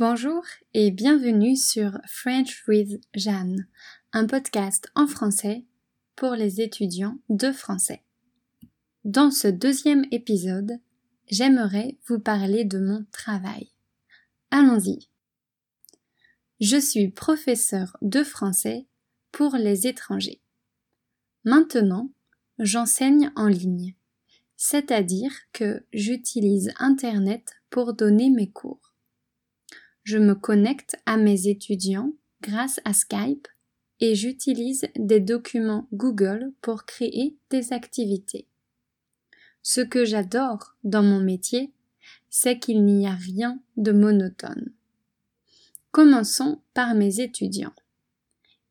Bonjour et bienvenue sur French with Jeanne, un podcast en français pour les étudiants de français. Dans ce deuxième épisode, j'aimerais vous parler de mon travail. Allons-y. Je suis professeur de français pour les étrangers. Maintenant, j'enseigne en ligne, c'est-à-dire que j'utilise Internet pour donner mes cours. Je me connecte à mes étudiants grâce à Skype et j'utilise des documents Google pour créer des activités. Ce que j'adore dans mon métier, c'est qu'il n'y a rien de monotone. Commençons par mes étudiants.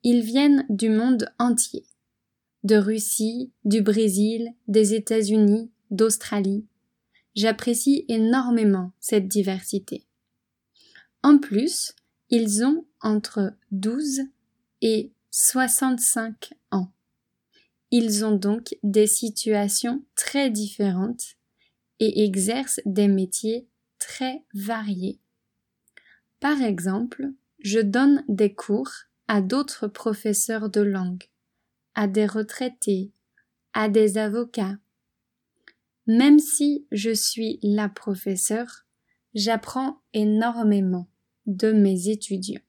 Ils viennent du monde entier. De Russie, du Brésil, des États-Unis, d'Australie. J'apprécie énormément cette diversité. En plus, ils ont entre 12 et 65 ans. Ils ont donc des situations très différentes et exercent des métiers très variés. Par exemple, je donne des cours à d'autres professeurs de langue, à des retraités, à des avocats. Même si je suis la professeure, j'apprends énormément de mes étudiants.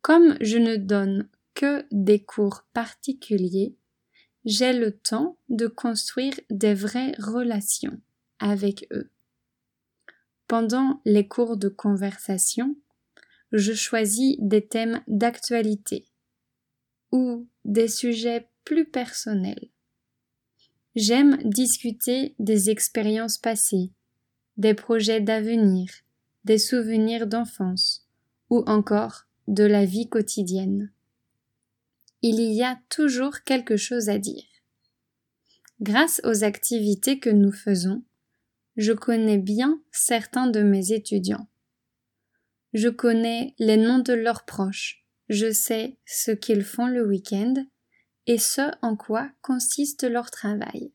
Comme je ne donne que des cours particuliers, j'ai le temps de construire des vraies relations avec eux. Pendant les cours de conversation, je choisis des thèmes d'actualité ou des sujets plus personnels. J'aime discuter des expériences passées, des projets d'avenir, des souvenirs d'enfance ou encore de la vie quotidienne il y a toujours quelque chose à dire. Grâce aux activités que nous faisons, je connais bien certains de mes étudiants. Je connais les noms de leurs proches, je sais ce qu'ils font le week-end et ce en quoi consiste leur travail.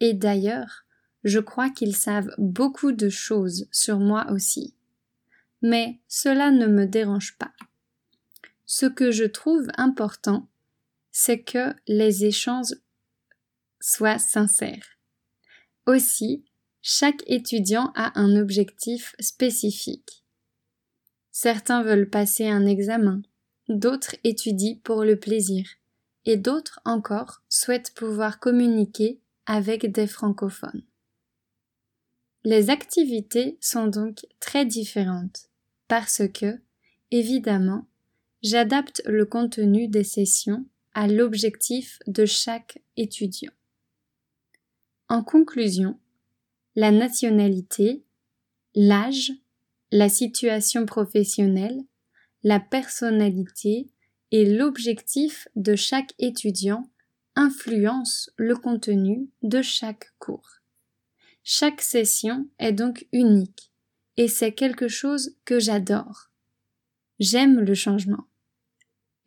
Et d'ailleurs, je crois qu'ils savent beaucoup de choses sur moi aussi. Mais cela ne me dérange pas. Ce que je trouve important, c'est que les échanges soient sincères. Aussi, chaque étudiant a un objectif spécifique. Certains veulent passer un examen, d'autres étudient pour le plaisir, et d'autres encore souhaitent pouvoir communiquer avec des francophones. Les activités sont donc très différentes parce que, évidemment, J'adapte le contenu des sessions à l'objectif de chaque étudiant. En conclusion, la nationalité, l'âge, la situation professionnelle, la personnalité et l'objectif de chaque étudiant influencent le contenu de chaque cours. Chaque session est donc unique et c'est quelque chose que j'adore. J'aime le changement.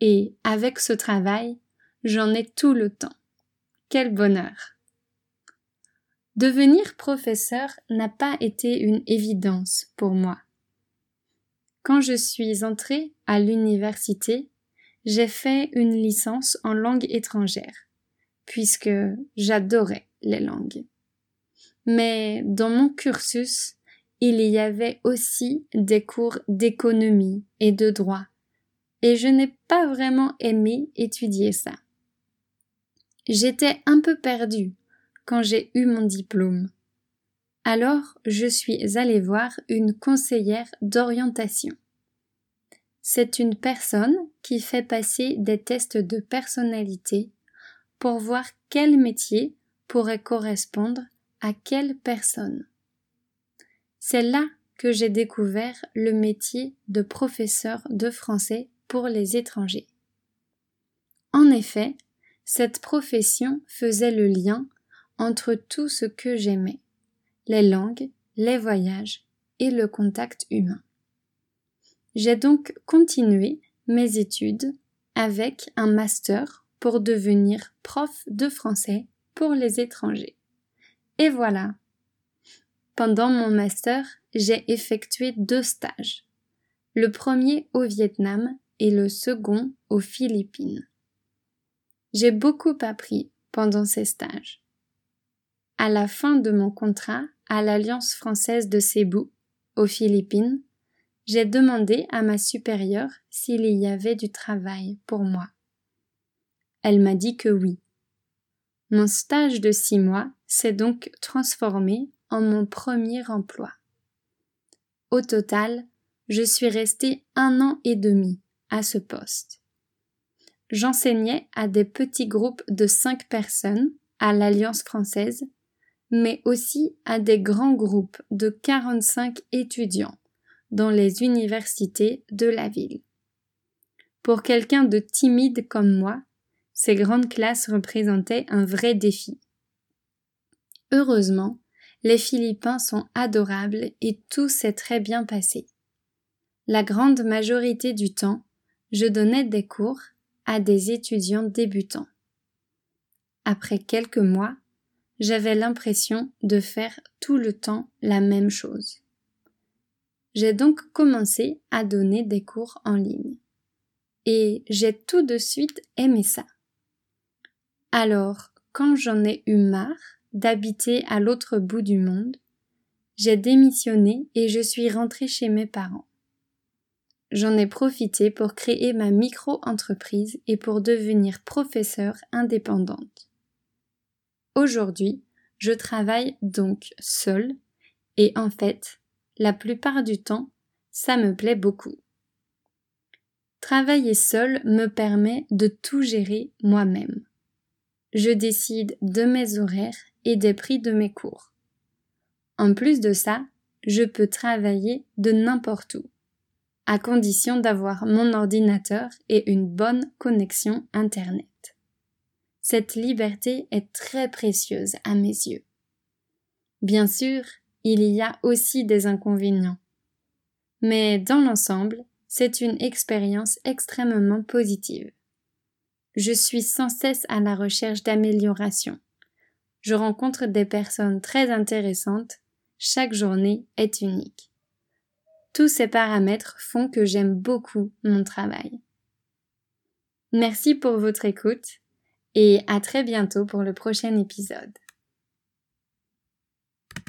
Et avec ce travail, j'en ai tout le temps. Quel bonheur. Devenir professeur n'a pas été une évidence pour moi. Quand je suis entrée à l'université, j'ai fait une licence en langue étrangère, puisque j'adorais les langues. Mais dans mon cursus, il y avait aussi des cours d'économie et de droit et je n'ai pas vraiment aimé étudier ça. J'étais un peu perdue quand j'ai eu mon diplôme. Alors je suis allée voir une conseillère d'orientation. C'est une personne qui fait passer des tests de personnalité pour voir quel métier pourrait correspondre à quelle personne? C'est là que j'ai découvert le métier de professeur de français pour les étrangers. En effet, cette profession faisait le lien entre tout ce que j'aimais, les langues, les voyages et le contact humain. J'ai donc continué mes études avec un master pour devenir prof de français pour les étrangers. Et voilà. Pendant mon master, j'ai effectué deux stages. Le premier au Vietnam et le second aux Philippines. J'ai beaucoup appris pendant ces stages. À la fin de mon contrat à l'Alliance française de Cebu, aux Philippines, j'ai demandé à ma supérieure s'il y avait du travail pour moi. Elle m'a dit que oui. Mon stage de six mois s'est donc transformé en mon premier emploi. Au total, je suis restée un an et demi à ce poste. J'enseignais à des petits groupes de cinq personnes à l'Alliance française, mais aussi à des grands groupes de 45 étudiants dans les universités de la ville. Pour quelqu'un de timide comme moi, ces grandes classes représentaient un vrai défi. Heureusement, les Philippins sont adorables et tout s'est très bien passé. La grande majorité du temps, je donnais des cours à des étudiants débutants. Après quelques mois, j'avais l'impression de faire tout le temps la même chose. J'ai donc commencé à donner des cours en ligne. Et j'ai tout de suite aimé ça. Alors, quand j'en ai eu marre d'habiter à l'autre bout du monde, j'ai démissionné et je suis rentrée chez mes parents. J'en ai profité pour créer ma micro-entreprise et pour devenir professeure indépendante. Aujourd'hui, je travaille donc seule et en fait, la plupart du temps, ça me plaît beaucoup. Travailler seul me permet de tout gérer moi-même. Je décide de mes horaires et des prix de mes cours. En plus de ça, je peux travailler de n'importe où à condition d'avoir mon ordinateur et une bonne connexion Internet. Cette liberté est très précieuse à mes yeux. Bien sûr, il y a aussi des inconvénients. Mais dans l'ensemble, c'est une expérience extrêmement positive. Je suis sans cesse à la recherche d'amélioration. Je rencontre des personnes très intéressantes. Chaque journée est unique. Tous ces paramètres font que j'aime beaucoup mon travail. Merci pour votre écoute et à très bientôt pour le prochain épisode.